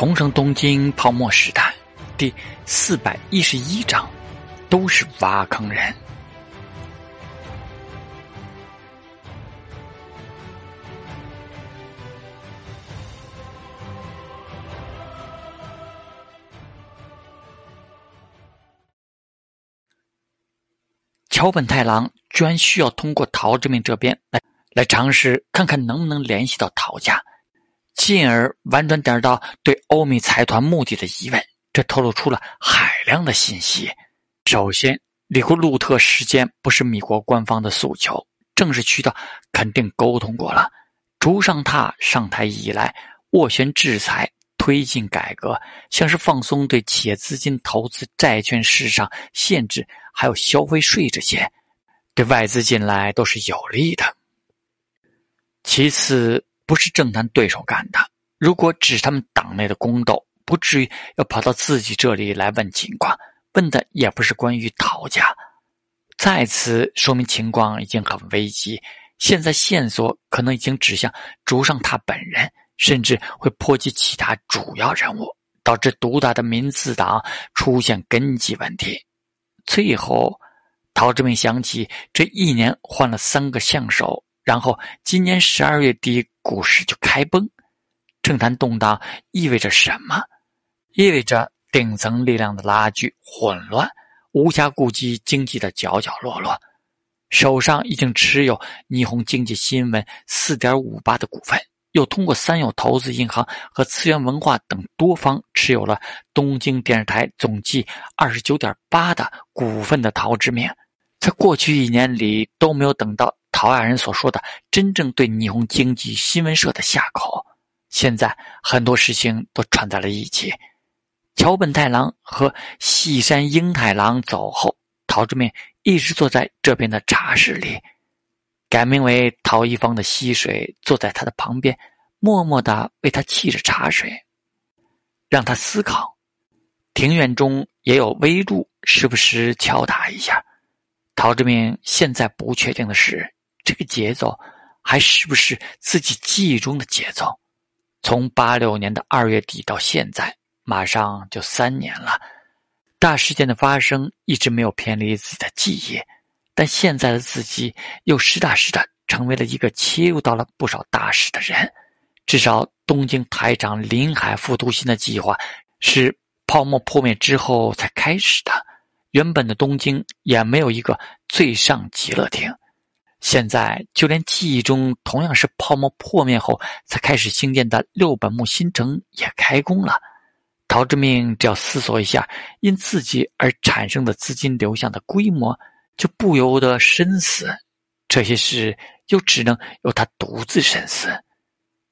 重生东京泡沫时代第四百一十一章，都是挖坑人。桥本太郎居然需要通过陶之命这边来来尝试看看能不能联系到陶家。进而婉转点到对欧米财团目的的疑问，这透露出了海量的信息。首先，里库路特事件不是米国官方的诉求，正式渠道肯定沟通过了。竹上榻上台以来，斡旋制裁、推进改革，像是放松对企业资金投资债券市场限制，还有消费税这些，对外资进来都是有利的。其次。不是政坛对手干的。如果只是他们党内的宫斗，不至于要跑到自己这里来问情况。问的也不是关于陶家，再次说明情况已经很危急。现在线索可能已经指向竹上他本人，甚至会波及其他主要人物，导致独大的民自党出现根基问题。最后，陶志明想起这一年换了三个相手。然后，今年十二月底，股市就开崩。政坛动荡意味着什么？意味着顶层力量的拉锯、混乱，无暇顾及经济的角角落落。手上已经持有霓虹经济新闻四点五八的股份，又通过三友投资银行和次元文化等多方持有了东京电视台总计二十九点八的股份的陶之明，在过去一年里都没有等到。陶亚人所说的真正对霓虹经济新闻社的下口，现在很多事情都串在了一起。桥本太郎和细山英太郎走后，陶之明一直坐在这边的茶室里，改名为陶一方的溪水坐在他的旁边，默默的为他沏着茶水，让他思考。庭院中也有微露，时不时敲打一下。陶之明现在不确定的是。这个节奏还是不是自己记忆中的节奏？从八六年的二月底到现在，马上就三年了。大事件的发生一直没有偏离自己的记忆，但现在的自己又实打实的成为了一个切入到了不少大事的人。至少东京台长临海副都心的计划是泡沫破灭之后才开始的，原本的东京也没有一个最上极乐厅。现在，就连记忆中同样是泡沫破灭后才开始兴建的六本木新城也开工了。陶志明只要思索一下因自己而产生的资金流向的规模，就不由得深思。这些事又只能由他独自深思。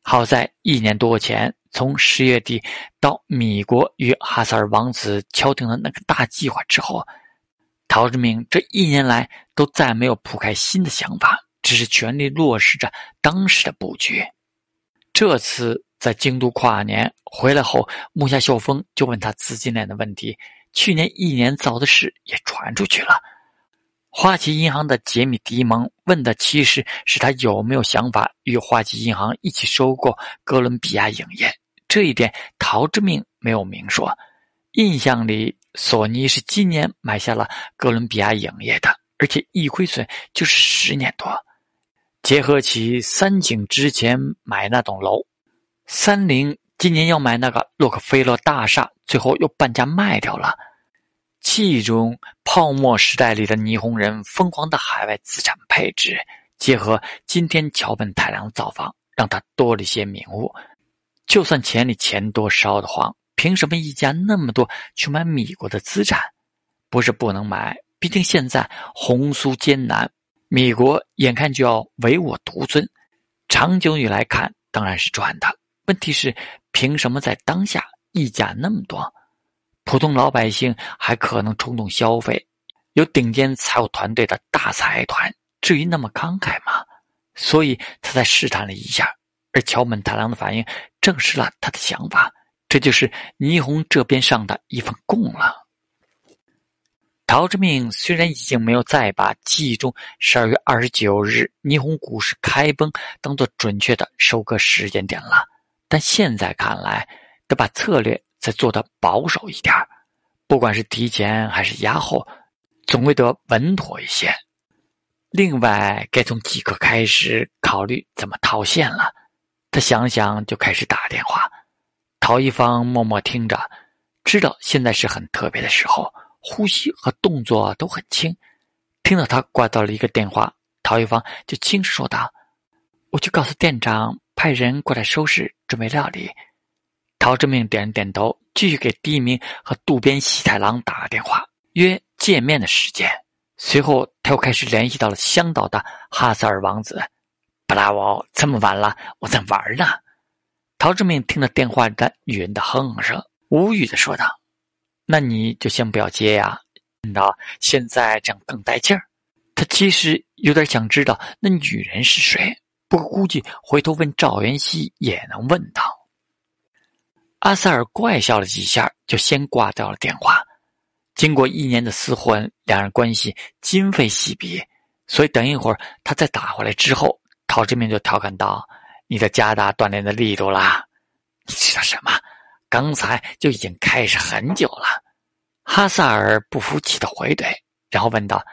好在一年多前，从十月底到米国与哈萨尔王子敲定了那个大计划之后。陶之明这一年来都再没有铺开新的想法，只是全力落实着当时的布局。这次在京都跨年回来后，木下秀峰就问他资金链的问题。去年一年糟的事也传出去了。花旗银行的杰米迪蒙问的其实是他有没有想法与花旗银行一起收购哥伦比亚影业。这一点陶之明没有明说。印象里。索尼是今年买下了哥伦比亚影业的，而且一亏损就是十年多。结合起三井之前买那栋楼，三菱今年要买那个洛克菲勒大厦，最后又半价卖掉了。记忆中泡沫时代里的霓虹人疯狂的海外资产配置，结合今天桥本太郎造访，让他多了一些明悟。就算钱里钱多烧得慌。凭什么一家那么多去买米国的资产？不是不能买，毕竟现在红苏艰难，米国眼看就要唯我独尊。长久以来看，当然是赚的。问题是，凭什么在当下溢价那么多？普通老百姓还可能冲动消费，有顶尖财务团队的大财团，至于那么慷慨吗？所以他才试探了一下，而桥本太郎的反应证实了他的想法。这就是霓虹这边上的一份供了。陶之命虽然已经没有再把记忆中十二月二十九日霓虹股市开崩当做准确的收割时间点了，但现在看来，得把策略再做得保守一点不管是提前还是压后，总归得稳妥一些。另外，该从即刻开始考虑怎么套现了。他想想，就开始打电话。陶一方默默听着，知道现在是很特别的时候，呼吸和动作都很轻。听到他挂到了一个电话，陶一方就轻声说道：“我去告诉店长，派人过来收拾，准备料理。”陶志明点了点头，继续给第一名和渡边喜太郎打了电话，约见面的时间。随后，他又开始联系到了香岛的哈萨尔王子。布拉沃，这么晚了，我在玩呢。陶志明听到电话里的女人的哼哼声，无语的说道：“那你就先不要接呀，到现在这样更带劲儿。”他其实有点想知道那女人是谁，不过估计回头问赵元熙也能问到。阿塞尔怪笑了几下，就先挂掉了电话。经过一年的厮混，两人关系今非昔比，所以等一会儿他再打回来之后，陶志明就调侃道。你得加大锻炼的力度啦！你知道什么？刚才就已经开始很久了。哈萨尔不服气的回怼，然后问道：“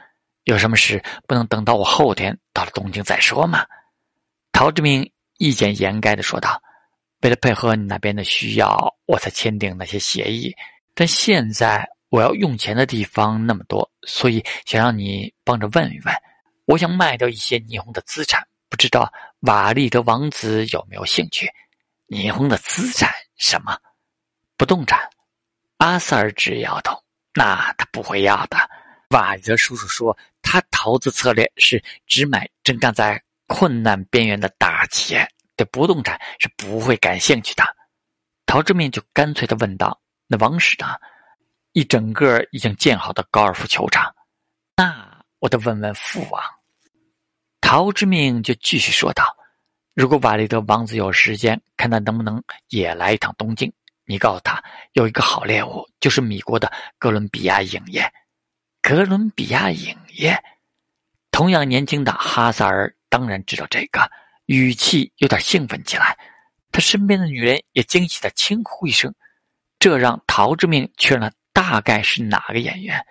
有什么事不能等到我后天到了东京再说吗？”陶志明一简言赅的说道：“为了配合你那边的需要，我才签订那些协议。但现在我要用钱的地方那么多，所以想让你帮着问一问。我想卖掉一些霓虹的资产。”不知道瓦利德王子有没有兴趣？霓虹的资产什么？不动产？阿塞尔直摇头。那他不会要的。瓦利德叔叔说，他投资策略是只买正站在困难边缘的大企业，对不动产是不会感兴趣的。陶志明就干脆的问道：“那王室呢？一整个已经建好的高尔夫球场？那我得问问父王。”陶之命就继续说道：“如果瓦利德王子有时间，看他能不能也来一趟东京。你告诉他，有一个好猎物，就是米国的哥伦比亚影业。哥伦比亚影业，同样年轻的哈萨尔当然知道这个，语气有点兴奋起来。他身边的女人也惊喜的轻呼一声，这让陶之命确认了大概是哪个演员。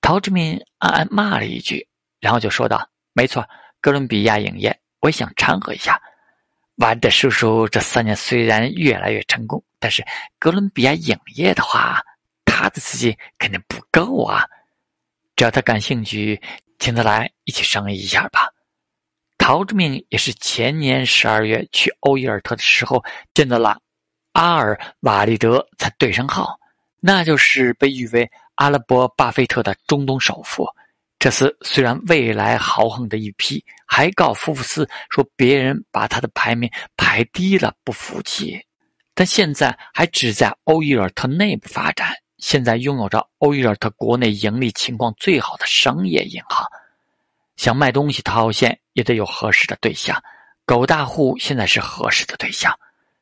陶之命暗暗骂了一句，然后就说道：‘没错。’哥伦比亚影业，我想掺和一下。瓦德叔叔这三年虽然越来越成功，但是哥伦比亚影业的话，他的资金肯定不够啊。只要他感兴趣，请他来一起商议一下吧。陶志明也是前年十二月去欧伊尔特的时候见到了阿尔瓦利德才对上号，那就是被誉为阿拉伯巴菲特的中东首富。这次虽然未来豪横的一批，还告福布斯说别人把他的排名排低了，不服气。但现在还只在欧伊尔特内部发展，现在拥有着欧伊尔特国内盈利情况最好的商业银行。想卖东西套现，也得有合适的对象。狗大户现在是合适的对象。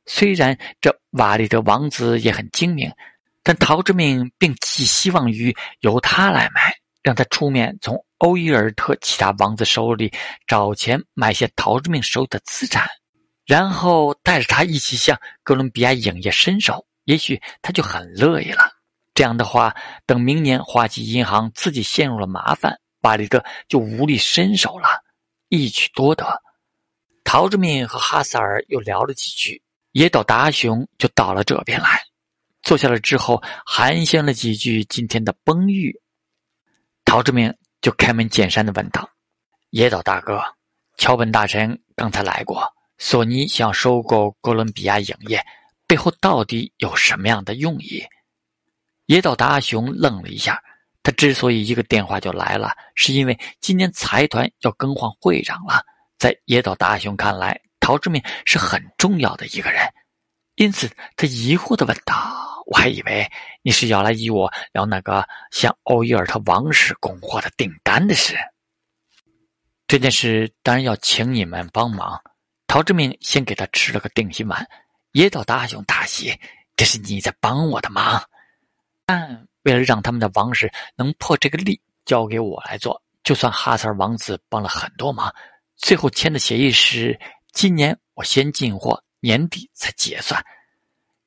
虽然这瓦利德王子也很精明，但陶之命并寄希望于由他来买。让他出面从欧伊尔特其他王子手里找钱买些陶之命手里的资产，然后带着他一起向哥伦比亚影业伸手，也许他就很乐意了。这样的话，等明年花旗银行自己陷入了麻烦，巴里德就无力伸手了，一举多得。陶之命和哈萨尔又聊了几句，野岛达雄就到了这边来，坐下了之后寒暄了几句今天的崩玉。陶志明就开门见山的问道：“野岛大哥，桥本大臣刚才来过，索尼想收购哥伦比亚影业，背后到底有什么样的用意？”野岛达雄愣了一下，他之所以一个电话就来了，是因为今年财团要更换会长了。在野岛达雄看来，陶志明是很重要的一个人，因此他疑惑的问道。我还以为你是要来与我聊那个向欧伊尔特王室供货的订单的事。这件事当然要请你们帮忙。陶志明先给他吃了个定心丸，野岛大雄大喜，这是你在帮我的忙。但为了让他们的王室能破这个例，交给我来做。就算哈萨尔王子帮了很多忙，最后签的协议是今年我先进货，年底才结算。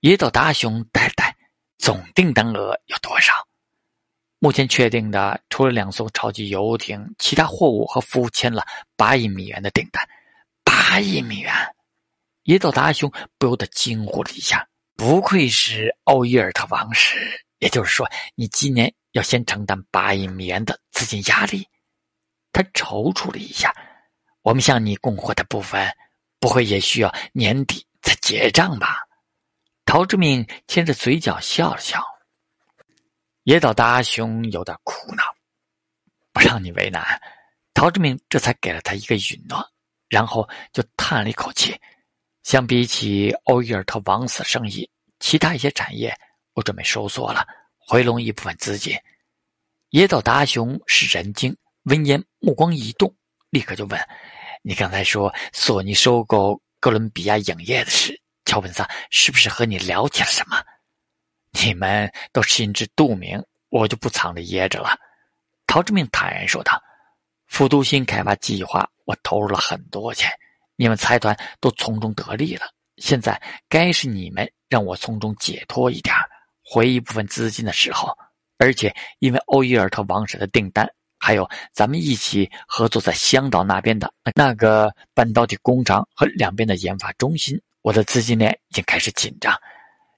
野岛达雄呆呆，总订单额有多少？目前确定的，除了两艘超级游艇，其他货物和服务签了八亿美元的订单。八亿美元！野岛达雄不由得惊呼了一下。不愧是奥伊尔特王室，也就是说，你今年要先承担八亿美元的资金压力。他踌躇了一下，我们向你供货的部分，不会也需要年底再结账吧？陶志明牵着嘴角笑了笑。野岛大雄有点苦恼，不让你为难，陶志明这才给了他一个允诺，然后就叹了一口气。相比起欧伊尔特王子生意，其他一些产业我准备收缩了，回笼一部分资金。野岛达雄是人精，闻言目光一动，立刻就问：“你刚才说索尼收购哥伦比亚影业的事，乔本萨是不是和你聊起了什么？”你们都心知肚明，我就不藏着掖着了。”陶志明坦然说道，“复都新开发计划，我投入了很多钱。”你们财团都从中得利了，现在该是你们让我从中解脱一点回一部分资金的时候。而且，因为欧伊尔特王室的订单，还有咱们一起合作在香岛那边的那个半导体工厂和两边的研发中心，我的资金链已经开始紧张。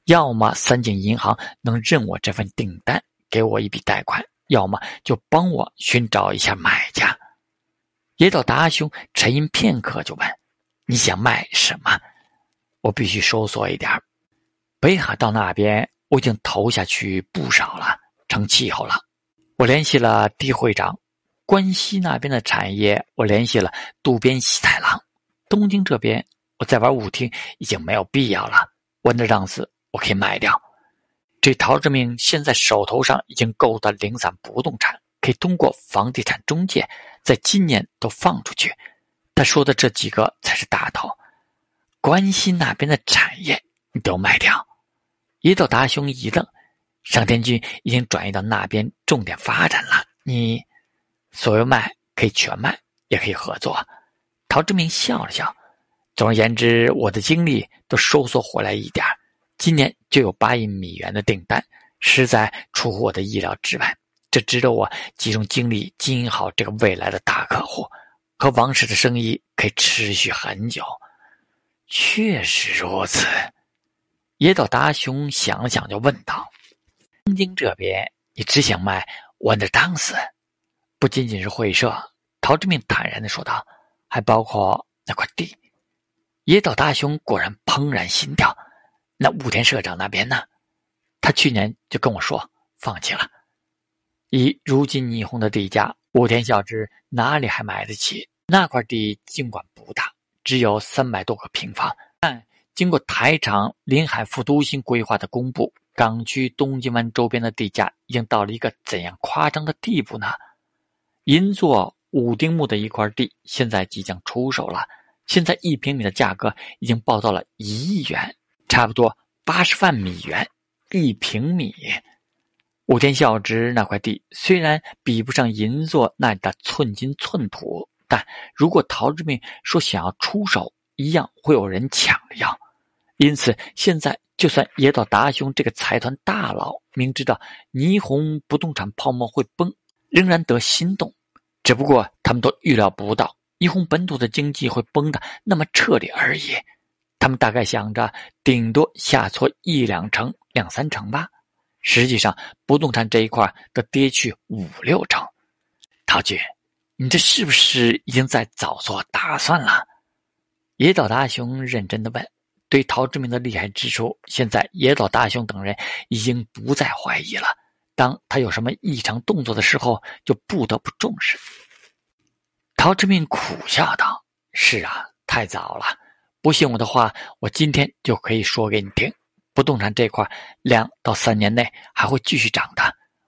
要么三井银行能认我这份订单，给我一笔贷款；要么就帮我寻找一下买家。野岛达兄沉吟片刻，就问。你想卖什么？我必须收缩一点北海道那边我已经投下去不少了，成气候了。我联系了狄会长，关西那边的产业我联系了渡边喜太郎。东京这边我再玩舞厅已经没有必要了。温德让子我可以卖掉。这陶志明现在手头上已经够的零散不动产，可以通过房地产中介在今年都放出去。他说的这几个才是大头，关西那边的产业你都卖掉。野岛达兄一愣，上天君已经转移到那边重点发展了，你所有卖可以全卖，也可以合作。陶志明笑了笑，总而言之，我的精力都收缩回来一点今年就有八亿美元的订单，实在出乎我的意料之外。这值得我集中精力经营好这个未来的大客户。和王室的生意可以持续很久，确实如此。野岛达雄想了想，就问道：“东京这边，你只想卖 Wonder Dance，不仅仅是会社？”陶志明坦然的说道：“还包括那块地。”野岛大雄果然怦然心跳。那武田社长那边呢？他去年就跟我说放弃了。以如今霓虹的地价。武田孝之哪里还买得起那块地？尽管不大，只有三百多个平方，但经过台场临海副都心规划的公布，港区东京湾周边的地价已经到了一个怎样夸张的地步呢？银座五丁目的一块地现在即将出手了，现在一平米的价格已经报到了一亿元，差不多八十万美元一平米。武田孝之那块地虽然比不上银座那里的寸金寸土，但如果陶志明说想要出手，一样会有人抢着要。因此，现在就算野岛达雄这个财团大佬明知道霓虹不动产泡沫会崩，仍然得心动。只不过他们都预料不到霓虹本土的经济会崩的那么彻底而已。他们大概想着顶多下挫一两成、两三成吧。实际上，不动产这一块都跌去五六成。陶局，你这是不是已经在早做打算了？野岛大雄认真的问。对陶志明的厉害之处，现在野岛大雄等人已经不再怀疑了。当他有什么异常动作的时候，就不得不重视。陶志明苦笑道：“是啊，太早了。不信我的话，我今天就可以说给你听。”不动产这块，两到三年内还会继续涨的。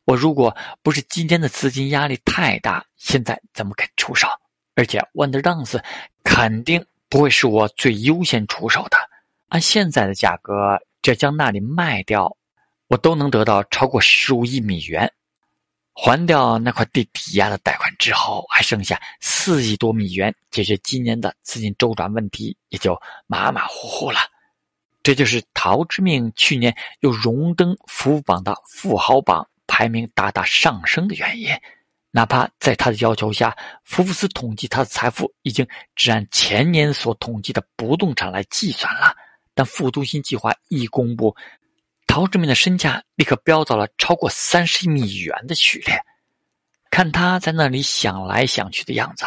我如果不是今天的资金压力太大，现在怎么肯出手？而且 Wonder Dance 肯定不会是我最优先出手的。按现在的价格，这将那里卖掉，我都能得到超过十五亿美元。还掉那块地抵押的贷款之后，还剩下四亿多美元，解决今年的资金周转问题，也就马马虎虎了。这就是陶之命去年又荣登福榜的富豪榜排名大大上升的原因。哪怕在他的要求下，福布斯统计他的财富已经只按前年所统计的不动产来计算了，但复读新计划一公布，陶志明的身价立刻飙到了超过三十亿美元的序列。看他在那里想来想去的样子，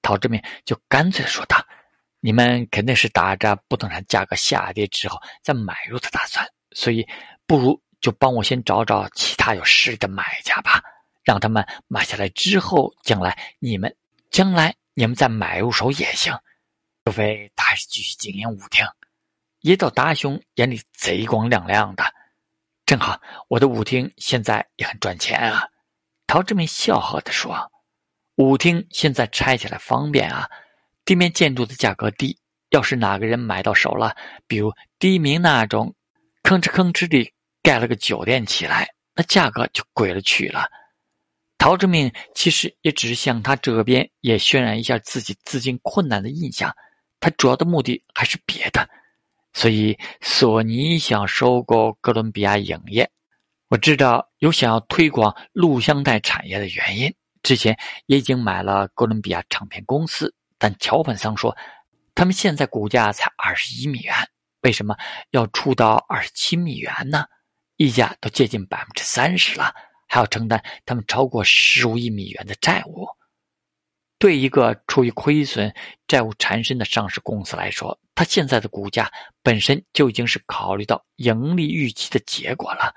陶志明就干脆说道：“你们肯定是打着不动产价格下跌之后再买入的打算，所以不如就帮我先找找其他有实力的买家吧。”让他们买下来之后，将来你们将来你们再买入手也行，除非他还是继续经营舞厅。野岛达雄眼里贼光亮亮的，正好我的舞厅现在也很赚钱啊。陶志明笑呵地说：“舞厅现在拆起来方便啊，地面建筑的价格低，要是哪个人买到手了，比如第一名那种，吭哧吭哧地盖了个酒店起来，那价格就贵了去了。”陶志明其实也只是向他这边也渲染一下自己资金困难的印象，他主要的目的还是别的。所以索尼想收购哥伦比亚影业，我知道有想要推广录像带产业的原因。之前也已经买了哥伦比亚唱片公司，但桥本桑说，他们现在股价才二十一美元，为什么要出到二十七美元呢？溢价都接近百分之三十了。还要承担他们超过十五亿美元的债务，对一个处于亏损、债务缠身的上市公司来说，它现在的股价本身就已经是考虑到盈利预期的结果了。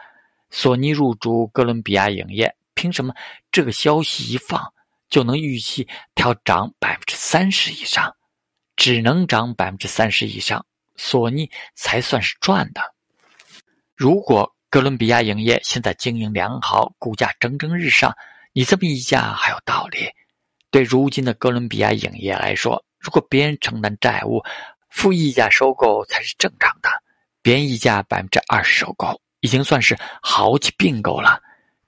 索尼入主哥伦比亚影业，凭什么这个消息一放就能预期它要涨百分之三十以上？只能涨百分之三十以上，索尼才算是赚的。如果。哥伦比亚影业现在经营良好，股价蒸蒸日上。你这么一价还有道理。对如今的哥伦比亚影业来说，如果别人承担债务，负溢价收购才是正常的。别人溢价百分之二十收购，已经算是豪气并购了。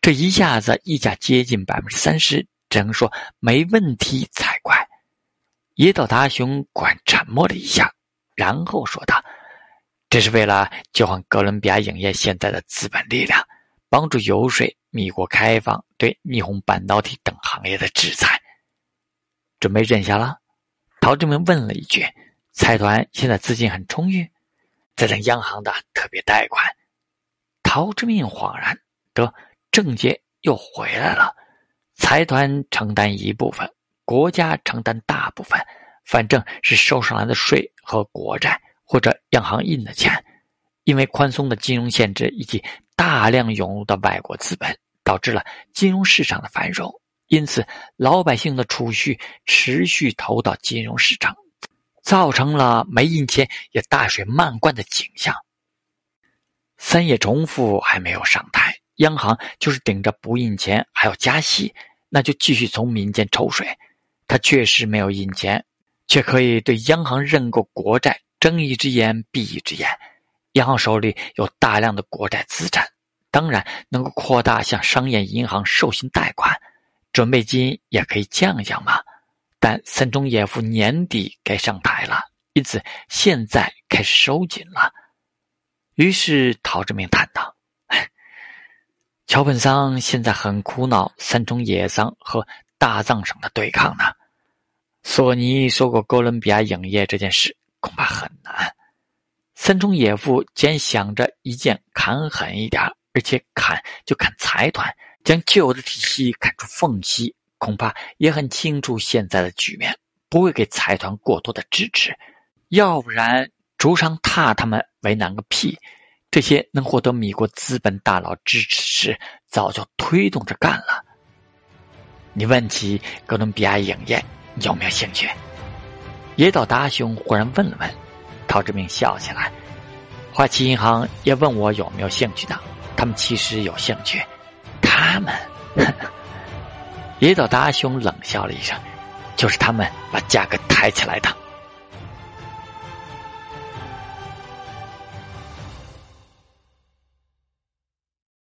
这一下子溢价接近百分之三十，只能说没问题才怪。野岛达雄管沉默了一下，然后说道。这是为了交换哥伦比亚影业现在的资本力量，帮助游说米国开放对霓虹半导体等行业的制裁。准备认下了？陶志明问了一句。财团现在资金很充裕，在等央行的特别贷款。陶志明恍然，得郑杰又回来了。财团承担一部分，国家承担大部分，反正是收上来的税和国债。或者央行印的钱，因为宽松的金融限制以及大量涌入的外国资本，导致了金融市场的繁荣。因此，老百姓的储蓄持续投到金融市场，造成了没印钱也大水漫灌的景象。三叶重复还没有上台，央行就是顶着不印钱还要加息，那就继续从民间抽水。他确实没有印钱，却可以对央行认购国债。睁一只眼闭一只眼，央行手里有大量的国债资产，当然能够扩大向商业银行授信贷款，准备金也可以降降嘛。但森中野夫年底该上台了，因此现在开始收紧了。于是陶志明谈道：“桥本桑现在很苦恼三中野桑和大藏省的对抗呢。索尼收购哥伦比亚影业这件事。”恐怕很难。三中野夫既然想着一剑砍狠一点，而且砍就砍财团，将旧的体系砍出缝隙，恐怕也很清楚现在的局面，不会给财团过多的支持。要不然，竹上踏他们为难个屁！这些能获得米国资本大佬支持时，早就推动着干了。你问起哥伦比亚影业有没有兴趣？野岛达雄忽然问了问，陶志明笑起来。花旗银行也问我有没有兴趣的，他们其实有兴趣。他们，野岛达雄冷笑了一声，就是他们把价格抬起来的。